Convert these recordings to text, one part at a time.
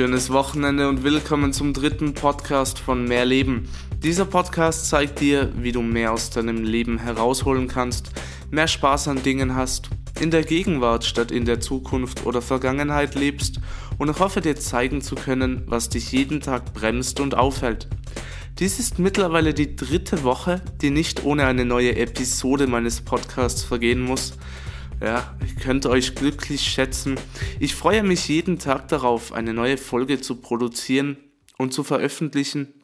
Schönes Wochenende und willkommen zum dritten Podcast von Mehr Leben. Dieser Podcast zeigt dir, wie du mehr aus deinem Leben herausholen kannst, mehr Spaß an Dingen hast, in der Gegenwart statt in der Zukunft oder Vergangenheit lebst und hoffe dir zeigen zu können, was dich jeden Tag bremst und aufhält. Dies ist mittlerweile die dritte Woche, die nicht ohne eine neue Episode meines Podcasts vergehen muss. Ja, ich könnte euch glücklich schätzen. Ich freue mich jeden Tag darauf, eine neue Folge zu produzieren und zu veröffentlichen,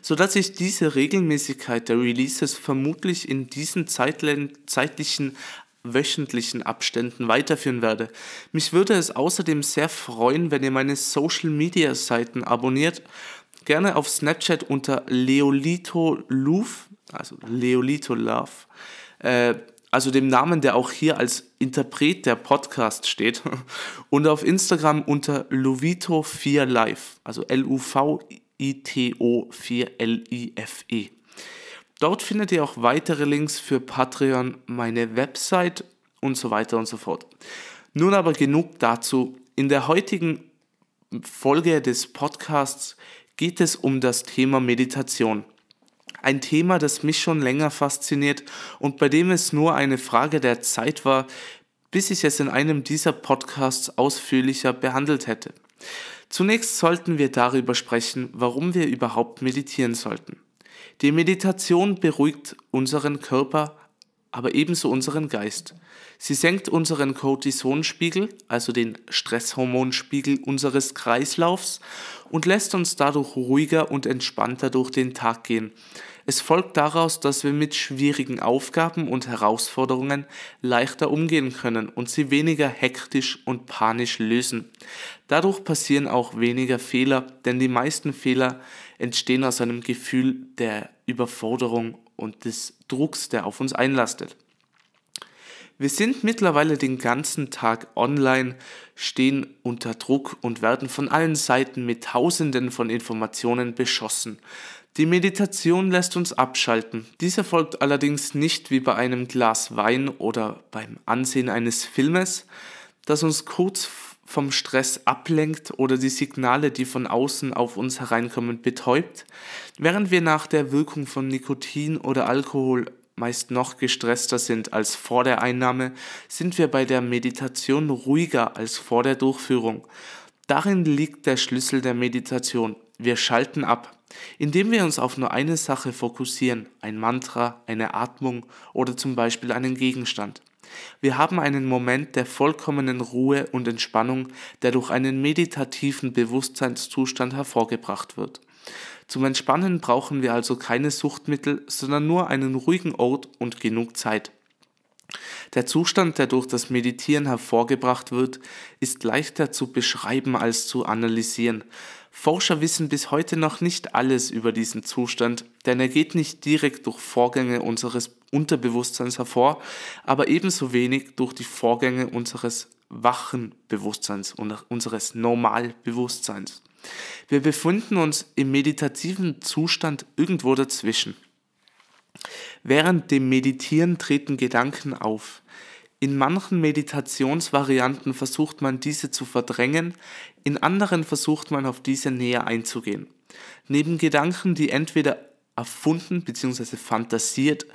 sodass ich diese Regelmäßigkeit der Releases vermutlich in diesen zeitlichen wöchentlichen Abständen weiterführen werde. Mich würde es außerdem sehr freuen, wenn ihr meine Social Media Seiten abonniert gerne auf Snapchat unter Leolito Love, also Leolito Love, äh, also dem Namen, der auch hier als Interpret der Podcast steht, und auf Instagram unter Luvito4Life, also L-U-V-I-T-O 4-L-I-F-E. Dort findet ihr auch weitere Links für Patreon, meine Website und so weiter und so fort. Nun aber genug dazu. In der heutigen Folge des Podcasts geht es um das Thema Meditation. Ein Thema, das mich schon länger fasziniert und bei dem es nur eine Frage der Zeit war, bis ich es in einem dieser Podcasts ausführlicher behandelt hätte. Zunächst sollten wir darüber sprechen, warum wir überhaupt meditieren sollten. Die Meditation beruhigt unseren Körper, aber ebenso unseren Geist. Sie senkt unseren Cortisonspiegel, also den Stresshormonspiegel unseres Kreislaufs und lässt uns dadurch ruhiger und entspannter durch den Tag gehen. Es folgt daraus, dass wir mit schwierigen Aufgaben und Herausforderungen leichter umgehen können und sie weniger hektisch und panisch lösen. Dadurch passieren auch weniger Fehler, denn die meisten Fehler entstehen aus einem Gefühl der Überforderung und des Drucks, der auf uns einlastet. Wir sind mittlerweile den ganzen Tag online, stehen unter Druck und werden von allen Seiten mit Tausenden von Informationen beschossen. Die Meditation lässt uns abschalten. Dies erfolgt allerdings nicht wie bei einem Glas Wein oder beim Ansehen eines Filmes, das uns kurz vom Stress ablenkt oder die Signale, die von außen auf uns hereinkommen, betäubt, während wir nach der Wirkung von Nikotin oder Alkohol meist noch gestresster sind als vor der Einnahme, sind wir bei der Meditation ruhiger als vor der Durchführung. Darin liegt der Schlüssel der Meditation. Wir schalten ab. Indem wir uns auf nur eine Sache fokussieren, ein Mantra, eine Atmung oder zum Beispiel einen Gegenstand. Wir haben einen Moment der vollkommenen Ruhe und Entspannung, der durch einen meditativen Bewusstseinszustand hervorgebracht wird. Zum Entspannen brauchen wir also keine Suchtmittel, sondern nur einen ruhigen Ort und genug Zeit. Der Zustand, der durch das Meditieren hervorgebracht wird, ist leichter zu beschreiben als zu analysieren. Forscher wissen bis heute noch nicht alles über diesen Zustand, denn er geht nicht direkt durch Vorgänge unseres Unterbewusstseins hervor, aber ebenso wenig durch die Vorgänge unseres wachen Bewusstseins und unseres Normalbewusstseins. Wir befinden uns im meditativen Zustand irgendwo dazwischen. Während dem Meditieren treten Gedanken auf. In manchen Meditationsvarianten versucht man diese zu verdrängen, in anderen versucht man auf diese näher einzugehen. Neben Gedanken, die entweder erfunden bzw. fantasiert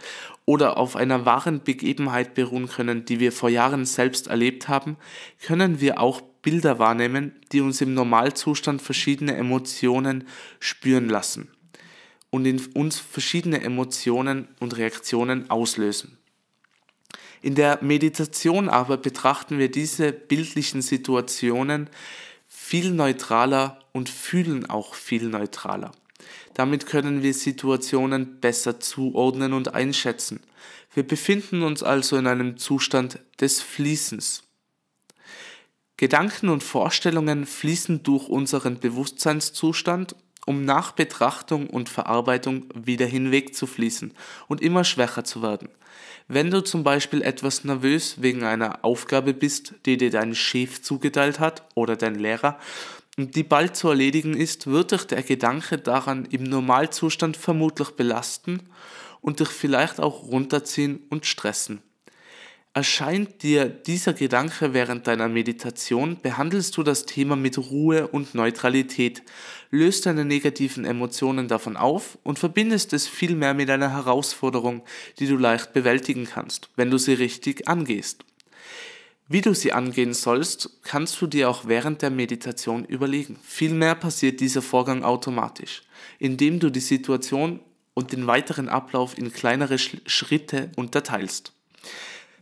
oder auf einer wahren Begebenheit beruhen können, die wir vor Jahren selbst erlebt haben, können wir auch Bilder wahrnehmen, die uns im Normalzustand verschiedene Emotionen spüren lassen und in uns verschiedene Emotionen und Reaktionen auslösen. In der Meditation aber betrachten wir diese bildlichen Situationen viel neutraler und fühlen auch viel neutraler. Damit können wir Situationen besser zuordnen und einschätzen. Wir befinden uns also in einem Zustand des Fließens. Gedanken und Vorstellungen fließen durch unseren Bewusstseinszustand, um nach Betrachtung und Verarbeitung wieder hinweg zu fließen und immer schwächer zu werden. Wenn du zum Beispiel etwas nervös wegen einer Aufgabe bist, die dir dein Chef zugeteilt hat oder dein Lehrer, und die bald zu erledigen ist, wird dich der Gedanke daran im Normalzustand vermutlich belasten und dich vielleicht auch runterziehen und stressen. Erscheint dir dieser Gedanke während deiner Meditation, behandelst du das Thema mit Ruhe und Neutralität, löst deine negativen Emotionen davon auf und verbindest es vielmehr mit einer Herausforderung, die du leicht bewältigen kannst, wenn du sie richtig angehst. Wie du sie angehen sollst, kannst du dir auch während der Meditation überlegen. Vielmehr passiert dieser Vorgang automatisch, indem du die Situation und den weiteren Ablauf in kleinere Schritte unterteilst.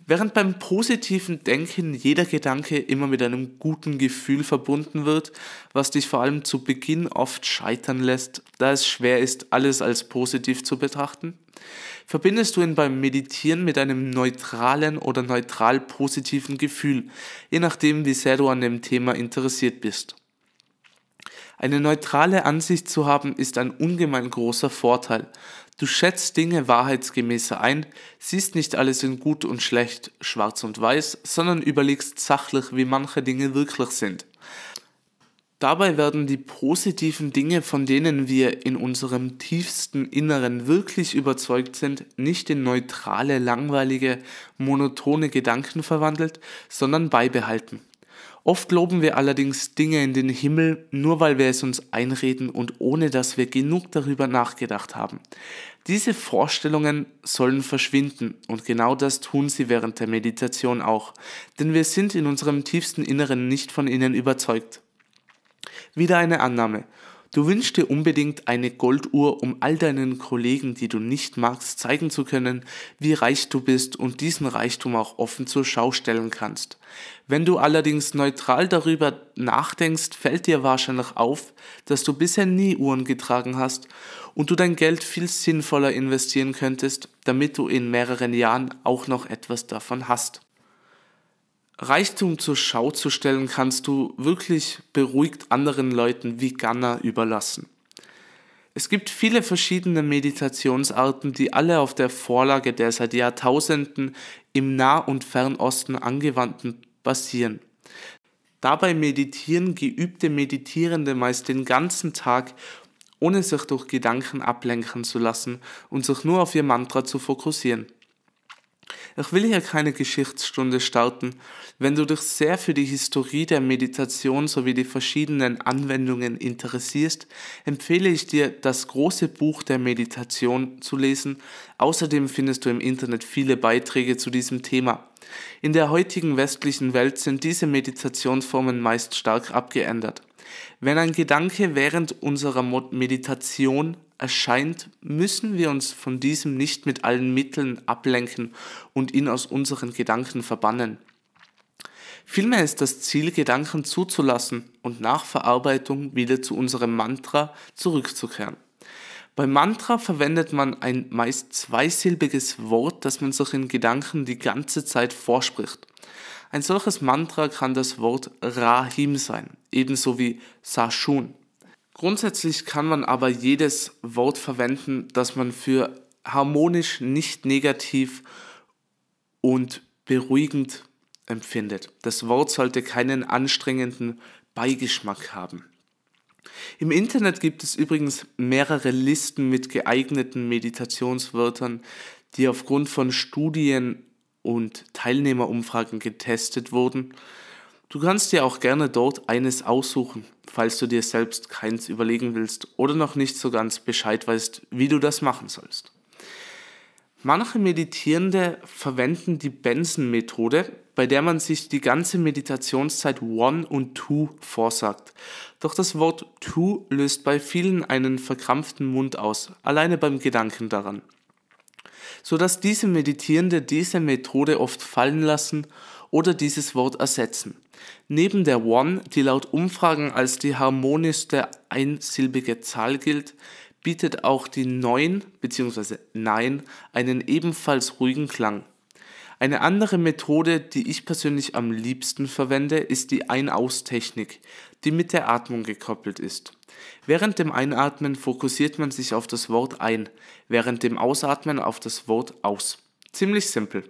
Während beim positiven Denken jeder Gedanke immer mit einem guten Gefühl verbunden wird, was dich vor allem zu Beginn oft scheitern lässt, da es schwer ist, alles als positiv zu betrachten, verbindest du ihn beim Meditieren mit einem neutralen oder neutral positiven Gefühl, je nachdem, wie sehr du an dem Thema interessiert bist. Eine neutrale Ansicht zu haben ist ein ungemein großer Vorteil, Du schätzt Dinge wahrheitsgemäßer ein, siehst nicht alles in gut und schlecht, schwarz und weiß, sondern überlegst sachlich, wie manche Dinge wirklich sind. Dabei werden die positiven Dinge, von denen wir in unserem tiefsten Inneren wirklich überzeugt sind, nicht in neutrale, langweilige, monotone Gedanken verwandelt, sondern beibehalten. Oft loben wir allerdings Dinge in den Himmel, nur weil wir es uns einreden und ohne dass wir genug darüber nachgedacht haben. Diese Vorstellungen sollen verschwinden und genau das tun sie während der Meditation auch, denn wir sind in unserem tiefsten Inneren nicht von ihnen überzeugt. Wieder eine Annahme. Du wünschst dir unbedingt eine Golduhr, um all deinen Kollegen, die du nicht magst, zeigen zu können, wie reich du bist und diesen Reichtum auch offen zur Schau stellen kannst. Wenn du allerdings neutral darüber nachdenkst, fällt dir wahrscheinlich auf, dass du bisher nie Uhren getragen hast und du dein Geld viel sinnvoller investieren könntest, damit du in mehreren Jahren auch noch etwas davon hast. Reichtum zur Schau zu stellen, kannst du wirklich beruhigt anderen Leuten wie Ghana überlassen. Es gibt viele verschiedene Meditationsarten, die alle auf der Vorlage der seit Jahrtausenden im Nah- und Fernosten angewandten basieren. Dabei meditieren geübte Meditierende meist den ganzen Tag, ohne sich durch Gedanken ablenken zu lassen und sich nur auf ihr Mantra zu fokussieren. Ich will hier keine Geschichtsstunde starten. Wenn du dich sehr für die Historie der Meditation sowie die verschiedenen Anwendungen interessierst, empfehle ich dir, das große Buch der Meditation zu lesen. Außerdem findest du im Internet viele Beiträge zu diesem Thema. In der heutigen westlichen Welt sind diese Meditationsformen meist stark abgeändert. Wenn ein Gedanke während unserer Meditation erscheint, müssen wir uns von diesem nicht mit allen Mitteln ablenken und ihn aus unseren Gedanken verbannen. Vielmehr ist das Ziel, Gedanken zuzulassen und nach Verarbeitung wieder zu unserem Mantra zurückzukehren. Beim Mantra verwendet man ein meist zweisilbiges Wort, das man sich in Gedanken die ganze Zeit vorspricht. Ein solches Mantra kann das Wort Rahim sein, ebenso wie Sashun. Grundsätzlich kann man aber jedes Wort verwenden, das man für harmonisch, nicht negativ und beruhigend empfindet. Das Wort sollte keinen anstrengenden Beigeschmack haben. Im Internet gibt es übrigens mehrere Listen mit geeigneten Meditationswörtern, die aufgrund von Studien und Teilnehmerumfragen getestet wurden Du kannst dir auch gerne dort eines aussuchen, falls du dir selbst keins überlegen willst oder noch nicht so ganz Bescheid weißt, wie du das machen sollst. Manche Meditierende verwenden die Benson-Methode, bei der man sich die ganze Meditationszeit One und Two vorsagt. Doch das Wort Two löst bei vielen einen verkrampften Mund aus, alleine beim Gedanken daran. Sodass diese Meditierende diese Methode oft fallen lassen oder dieses Wort ersetzen. Neben der One, die laut Umfragen als die harmonischste einsilbige Zahl gilt, bietet auch die 9 bzw. Nein einen ebenfalls ruhigen Klang. Eine andere Methode, die ich persönlich am liebsten verwende, ist die Ein-Aus-Technik, die mit der Atmung gekoppelt ist. Während dem Einatmen fokussiert man sich auf das Wort ein, während dem Ausatmen auf das Wort aus. Ziemlich simpel.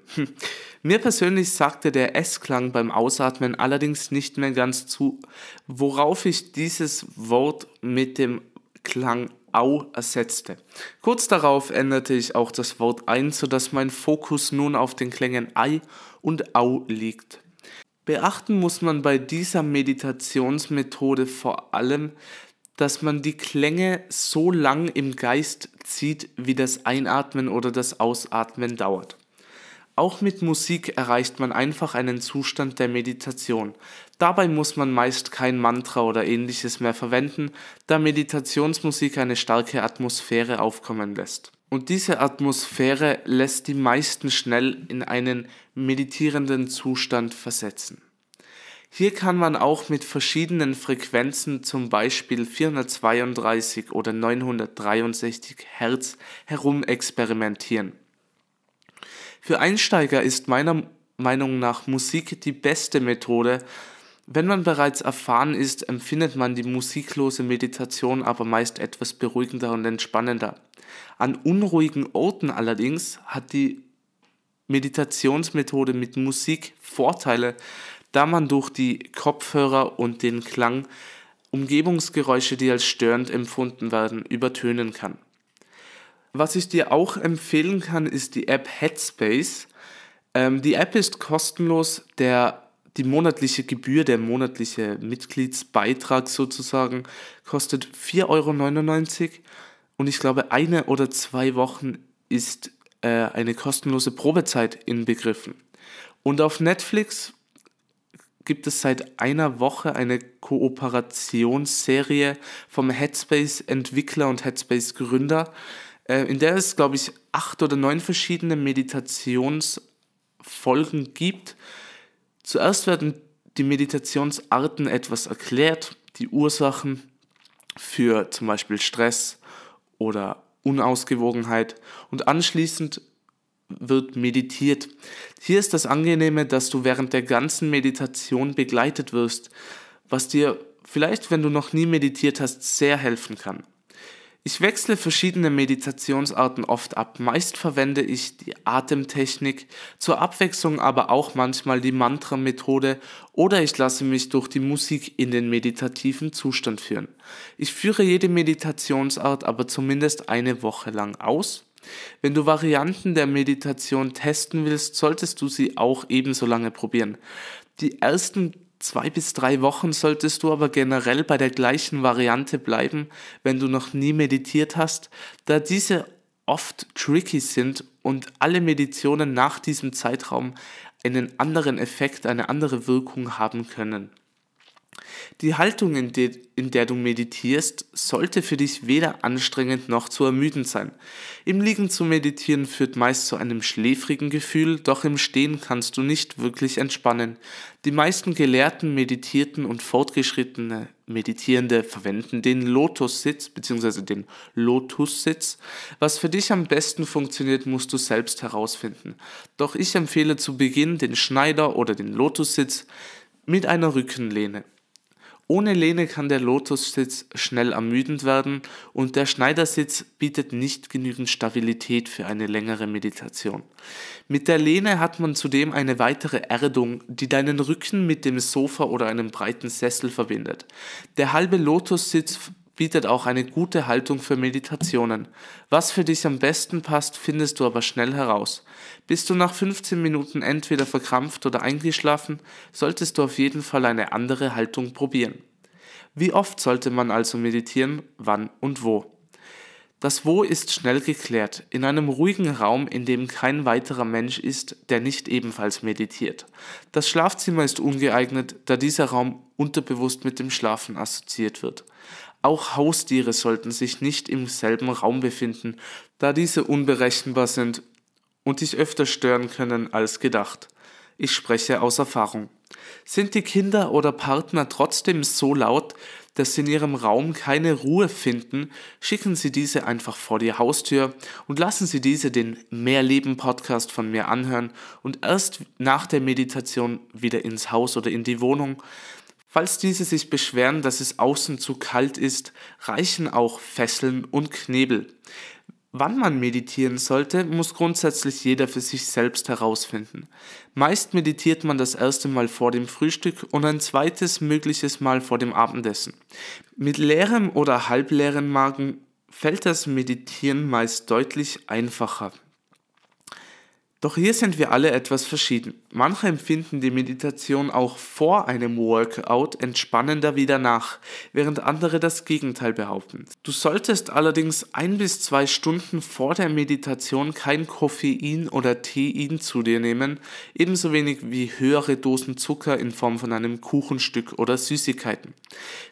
Mir persönlich sagte der S-Klang beim Ausatmen allerdings nicht mehr ganz zu, worauf ich dieses Wort mit dem Klang Au ersetzte. Kurz darauf änderte ich auch das Wort ein, sodass mein Fokus nun auf den Klängen Ei und Au liegt. Beachten muss man bei dieser Meditationsmethode vor allem, dass man die Klänge so lang im Geist zieht, wie das Einatmen oder das Ausatmen dauert. Auch mit Musik erreicht man einfach einen Zustand der Meditation. Dabei muss man meist kein Mantra oder ähnliches mehr verwenden, da Meditationsmusik eine starke Atmosphäre aufkommen lässt. Und diese Atmosphäre lässt die meisten schnell in einen meditierenden Zustand versetzen. Hier kann man auch mit verschiedenen Frequenzen, zum Beispiel 432 oder 963 Hertz, herumexperimentieren. Für Einsteiger ist meiner Meinung nach Musik die beste Methode. Wenn man bereits erfahren ist, empfindet man die musiklose Meditation aber meist etwas beruhigender und entspannender. An unruhigen Orten allerdings hat die Meditationsmethode mit Musik Vorteile, da man durch die Kopfhörer und den Klang Umgebungsgeräusche, die als störend empfunden werden, übertönen kann. Was ich dir auch empfehlen kann, ist die App Headspace. Ähm, die App ist kostenlos. Der, die monatliche Gebühr, der monatliche Mitgliedsbeitrag sozusagen, kostet 4,99 Euro. Und ich glaube, eine oder zwei Wochen ist äh, eine kostenlose Probezeit inbegriffen. Und auf Netflix gibt es seit einer Woche eine Kooperationsserie vom Headspace-Entwickler und Headspace-Gründer, äh, in der es, glaube ich, acht oder neun verschiedene Meditationsfolgen gibt. Zuerst werden die Meditationsarten etwas erklärt, die Ursachen für zum Beispiel Stress oder Unausgewogenheit und anschließend wird meditiert. Hier ist das Angenehme, dass du während der ganzen Meditation begleitet wirst, was dir vielleicht, wenn du noch nie meditiert hast, sehr helfen kann. Ich wechsle verschiedene Meditationsarten oft ab. Meist verwende ich die Atemtechnik, zur Abwechslung aber auch manchmal die Mantra-Methode oder ich lasse mich durch die Musik in den meditativen Zustand führen. Ich führe jede Meditationsart aber zumindest eine Woche lang aus wenn du Varianten der Meditation testen willst, solltest du sie auch ebenso lange probieren. Die ersten zwei bis drei Wochen solltest du aber generell bei der gleichen Variante bleiben, wenn du noch nie meditiert hast, da diese oft tricky sind und alle Meditationen nach diesem Zeitraum einen anderen Effekt, eine andere Wirkung haben können. Die Haltung, in, de, in der du meditierst, sollte für dich weder anstrengend noch zu ermüdend sein. Im Liegen zu meditieren führt meist zu einem schläfrigen Gefühl, doch im Stehen kannst du nicht wirklich entspannen. Die meisten Gelehrten, Meditierten und fortgeschrittene Meditierende verwenden den Lotussitz bzw. den Lotussitz. Was für dich am besten funktioniert, musst du selbst herausfinden. Doch ich empfehle zu Beginn den Schneider oder den Lotussitz mit einer Rückenlehne. Ohne Lehne kann der Lotussitz schnell ermüdend werden und der Schneidersitz bietet nicht genügend Stabilität für eine längere Meditation. Mit der Lehne hat man zudem eine weitere Erdung, die deinen Rücken mit dem Sofa oder einem breiten Sessel verbindet. Der halbe Lotussitz bietet auch eine gute Haltung für Meditationen. Was für dich am besten passt, findest du aber schnell heraus. Bist du nach 15 Minuten entweder verkrampft oder eingeschlafen, solltest du auf jeden Fall eine andere Haltung probieren. Wie oft sollte man also meditieren, wann und wo? Das Wo ist schnell geklärt, in einem ruhigen Raum, in dem kein weiterer Mensch ist, der nicht ebenfalls meditiert. Das Schlafzimmer ist ungeeignet, da dieser Raum unterbewusst mit dem Schlafen assoziiert wird. Auch Haustiere sollten sich nicht im selben Raum befinden, da diese unberechenbar sind und dich öfter stören können als gedacht. Ich spreche aus Erfahrung. Sind die Kinder oder Partner trotzdem so laut, dass sie in ihrem Raum keine Ruhe finden, schicken Sie diese einfach vor die Haustür und lassen Sie diese den Mehrleben Podcast von mir anhören und erst nach der Meditation wieder ins Haus oder in die Wohnung. Falls diese sich beschweren, dass es außen zu kalt ist, reichen auch Fesseln und Knebel. Wann man meditieren sollte, muss grundsätzlich jeder für sich selbst herausfinden. Meist meditiert man das erste Mal vor dem Frühstück und ein zweites mögliches Mal vor dem Abendessen. Mit leerem oder halbleeren Magen fällt das Meditieren meist deutlich einfacher. Doch hier sind wir alle etwas verschieden. Manche empfinden die Meditation auch vor einem Workout entspannender wie danach, während andere das Gegenteil behaupten. Du solltest allerdings ein bis zwei Stunden vor der Meditation kein Koffein oder Tein zu dir nehmen, ebenso wenig wie höhere Dosen Zucker in Form von einem Kuchenstück oder Süßigkeiten.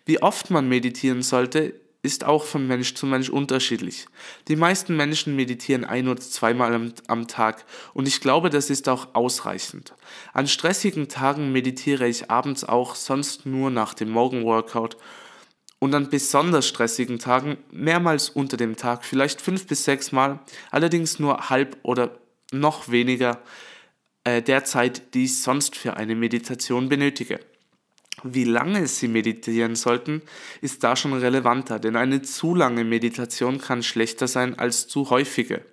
Wie oft man meditieren sollte, ist auch von Mensch zu Mensch unterschiedlich. Die meisten Menschen meditieren ein oder zweimal am, am, Tag und ich glaube, das ist auch ausreichend. An stressigen Tagen meditiere ich abends auch, sonst nur nach dem Morgenworkout und an besonders stressigen Tagen mehrmals unter dem Tag, vielleicht fünf bis sechs Mal, allerdings nur halb oder noch weniger äh, der Zeit, die ich sonst für eine Meditation benötige. Wie lange Sie meditieren sollten, ist da schon relevanter, denn eine zu lange Meditation kann schlechter sein als zu häufige.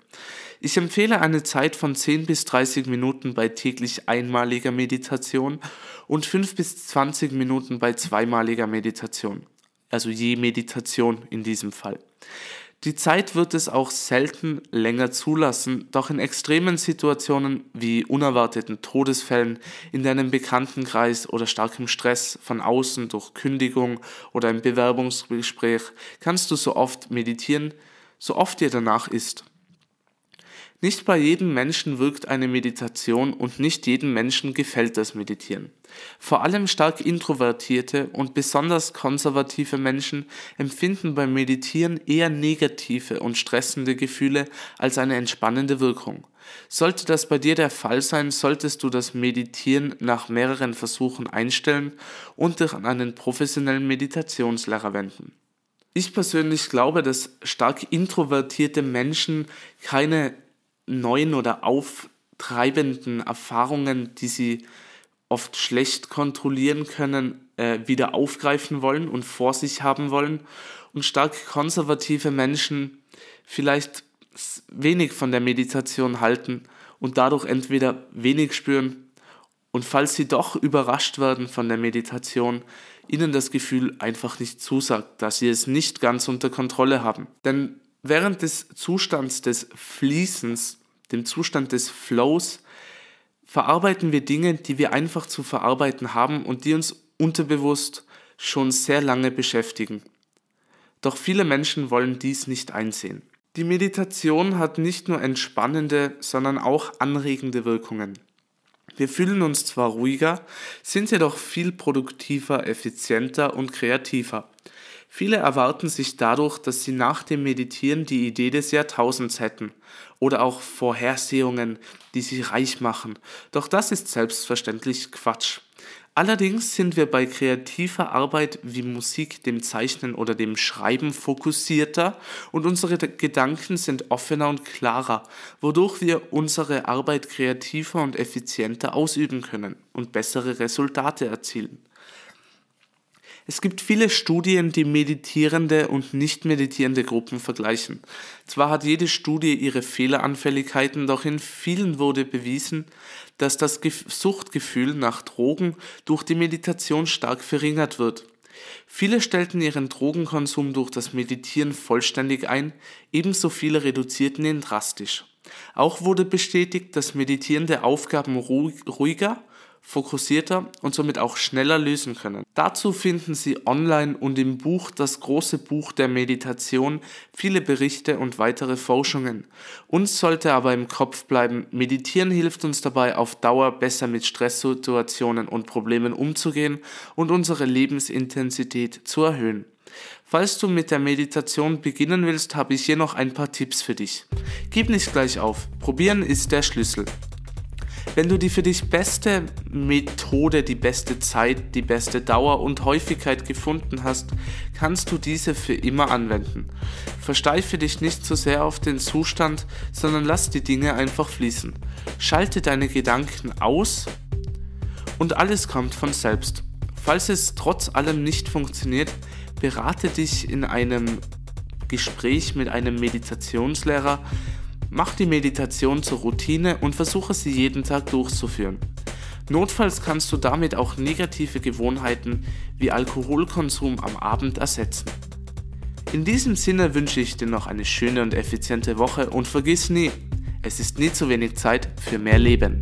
Ich empfehle eine Zeit von 10 bis 30 Minuten bei täglich einmaliger Meditation und 5 bis 20 Minuten bei zweimaliger Meditation. Also je Meditation in diesem Fall. Die Zeit wird es auch selten länger zulassen, doch in extremen Situationen wie unerwarteten Todesfällen in deinem Bekanntenkreis oder starkem Stress von außen durch Kündigung oder ein Bewerbungsgespräch kannst du so oft meditieren, so oft dir danach ist. Nicht bei jedem Menschen wirkt eine Meditation und nicht jedem Menschen gefällt das Meditieren. Vor allem stark introvertierte und besonders konservative Menschen empfinden beim Meditieren eher negative und stressende Gefühle als eine entspannende Wirkung. Sollte das bei dir der Fall sein, solltest du das Meditieren nach mehreren Versuchen einstellen und dich an einen professionellen Meditationslehrer wenden. Ich persönlich glaube, dass stark introvertierte Menschen keine neuen oder auftreibenden Erfahrungen, die sie oft schlecht kontrollieren können, äh, wieder aufgreifen wollen und vor sich haben wollen. Und stark konservative Menschen vielleicht wenig von der Meditation halten und dadurch entweder wenig spüren und falls sie doch überrascht werden von der Meditation, ihnen das Gefühl einfach nicht zusagt, dass sie es nicht ganz unter Kontrolle haben. Denn während des Zustands des Fließens, dem Zustand des Flows, verarbeiten wir Dinge, die wir einfach zu verarbeiten haben und die uns unterbewusst schon sehr lange beschäftigen. Doch viele Menschen wollen dies nicht einsehen. Die Meditation hat nicht nur entspannende, sondern auch anregende Wirkungen. Wir fühlen uns zwar ruhiger, sind jedoch viel produktiver, effizienter und kreativer. Viele erwarten sich dadurch, dass sie nach dem Meditieren die Idee des Jahrtausends hätten oder auch Vorhersehungen, die sie reich machen. Doch das ist selbstverständlich Quatsch. Allerdings sind wir bei kreativer Arbeit wie Musik, dem Zeichnen oder dem Schreiben fokussierter und unsere Gedanken sind offener und klarer, wodurch wir unsere Arbeit kreativer und effizienter ausüben können und bessere Resultate erzielen. Es gibt viele Studien, die meditierende und nicht meditierende Gruppen vergleichen. Zwar hat jede Studie ihre Fehleranfälligkeiten, doch in vielen wurde bewiesen, dass das Suchtgefühl nach Drogen durch die Meditation stark verringert wird. Viele stellten ihren Drogenkonsum durch das Meditieren vollständig ein, ebenso viele reduzierten ihn drastisch. Auch wurde bestätigt, dass meditierende Aufgaben ruhiger fokussierter und somit auch schneller lösen können. Dazu finden Sie online und im Buch Das große Buch der Meditation viele Berichte und weitere Forschungen. Uns sollte aber im Kopf bleiben, Meditieren hilft uns dabei auf Dauer besser mit Stresssituationen und Problemen umzugehen und unsere Lebensintensität zu erhöhen. Falls du mit der Meditation beginnen willst, habe ich hier noch ein paar Tipps für dich. Gib nicht gleich auf. Probieren ist der Schlüssel. Wenn du die für dich beste Methode, die beste Zeit, die beste Dauer und Häufigkeit gefunden hast, kannst du diese für immer anwenden. Versteife dich nicht zu so sehr auf den Zustand, sondern lass die Dinge einfach fließen. Schalte deine Gedanken aus und alles kommt von selbst. Falls es trotz allem nicht funktioniert, berate dich in einem Gespräch mit einem Meditationslehrer, Mach die Meditation zur Routine und versuche sie jeden Tag durchzuführen. Notfalls kannst du damit auch negative Gewohnheiten wie Alkoholkonsum am Abend ersetzen. In diesem Sinne wünsche ich dir noch eine schöne und effiziente Woche und vergiss nie, Es ist nie zu wenig Zeit für mehr Leben.